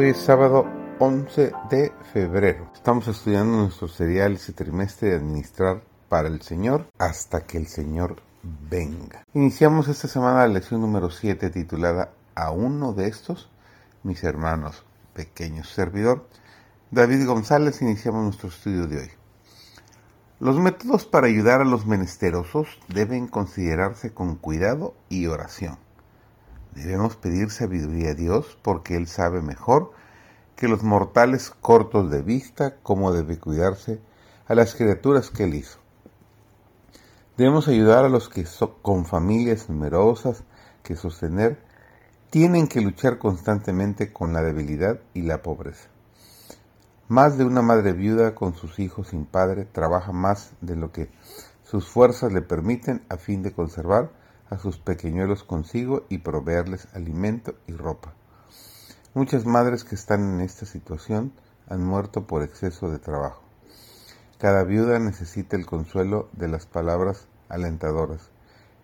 Hoy es sábado 11 de febrero. Estamos estudiando nuestro serial ese trimestre de administrar para el Señor hasta que el Señor venga. Iniciamos esta semana la lección número 7 titulada A uno de estos, mis hermanos pequeños. Servidor David González, iniciamos nuestro estudio de hoy. Los métodos para ayudar a los menesterosos deben considerarse con cuidado y oración. Debemos pedir sabiduría a Dios porque Él sabe mejor que los mortales cortos de vista cómo debe cuidarse a las criaturas que Él hizo. Debemos ayudar a los que con familias numerosas que sostener tienen que luchar constantemente con la debilidad y la pobreza. Más de una madre viuda con sus hijos sin padre trabaja más de lo que sus fuerzas le permiten a fin de conservar a sus pequeñuelos consigo y proveerles alimento y ropa. Muchas madres que están en esta situación han muerto por exceso de trabajo. Cada viuda necesita el consuelo de las palabras alentadoras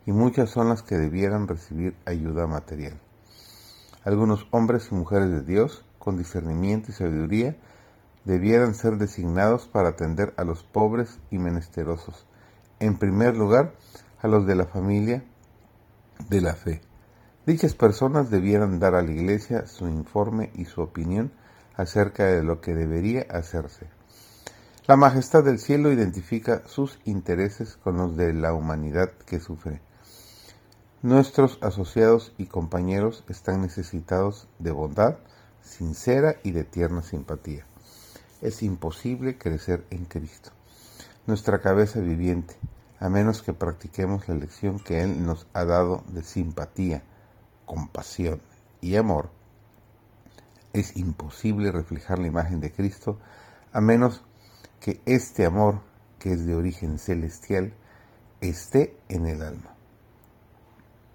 y muchas son las que debieran recibir ayuda material. Algunos hombres y mujeres de Dios, con discernimiento y sabiduría, debieran ser designados para atender a los pobres y menesterosos, en primer lugar a los de la familia de la fe. Dichas personas debieran dar a la Iglesia su informe y su opinión acerca de lo que debería hacerse. La majestad del cielo identifica sus intereses con los de la humanidad que sufre. Nuestros asociados y compañeros están necesitados de bondad sincera y de tierna simpatía. Es imposible crecer en Cristo, nuestra cabeza viviente, a menos que practiquemos la lección que Él nos ha dado de simpatía, compasión y amor, es imposible reflejar la imagen de Cristo a menos que este amor, que es de origen celestial, esté en el alma.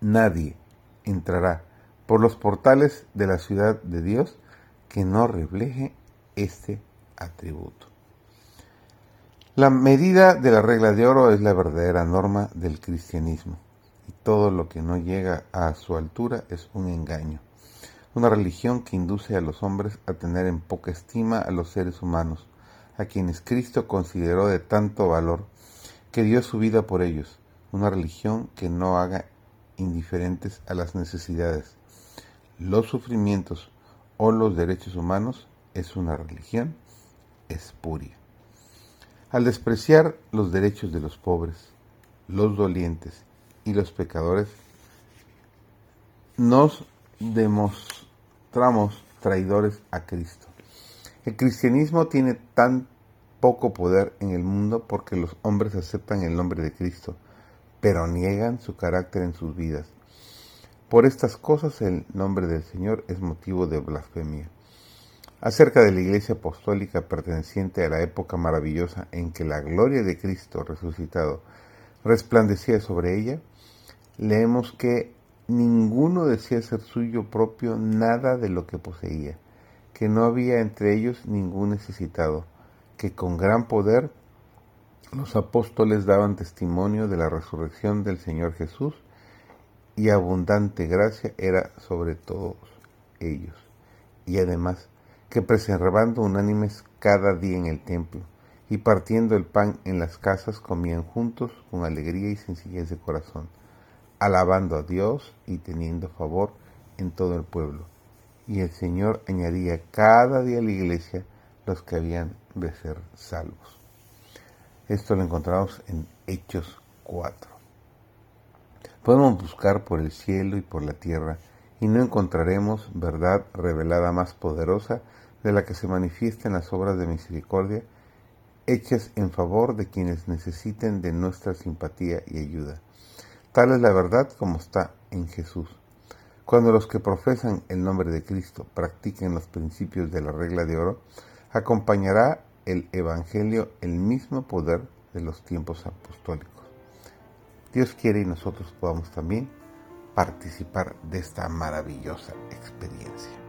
Nadie entrará por los portales de la ciudad de Dios que no refleje este atributo. La medida de la regla de oro es la verdadera norma del cristianismo. Y todo lo que no llega a su altura es un engaño, una religión que induce a los hombres a tener en poca estima a los seres humanos, a quienes Cristo consideró de tanto valor que dio su vida por ellos, una religión que no haga indiferentes a las necesidades, los sufrimientos o los derechos humanos, es una religión espuria. Al despreciar los derechos de los pobres, los dolientes y los pecadores, nos demostramos traidores a Cristo. El cristianismo tiene tan poco poder en el mundo porque los hombres aceptan el nombre de Cristo, pero niegan su carácter en sus vidas. Por estas cosas el nombre del Señor es motivo de blasfemia acerca de la Iglesia Apostólica perteneciente a la época maravillosa en que la gloria de Cristo resucitado resplandecía sobre ella, leemos que ninguno decía ser suyo propio nada de lo que poseía, que no había entre ellos ningún necesitado, que con gran poder los apóstoles daban testimonio de la resurrección del Señor Jesús y abundante gracia era sobre todos ellos. Y además que preservando unánimes cada día en el templo, y partiendo el pan en las casas comían juntos con alegría y sencillez de corazón, alabando a Dios y teniendo favor en todo el pueblo. Y el Señor añadía cada día a la iglesia los que habían de ser salvos. Esto lo encontramos en Hechos 4. Podemos buscar por el cielo y por la tierra y no encontraremos verdad revelada más poderosa de la que se manifiestan las obras de misericordia hechas en favor de quienes necesiten de nuestra simpatía y ayuda. Tal es la verdad como está en Jesús. Cuando los que profesan el nombre de Cristo practiquen los principios de la regla de oro, acompañará el Evangelio el mismo poder de los tiempos apostólicos. Dios quiere y nosotros podamos también participar de esta maravillosa experiencia.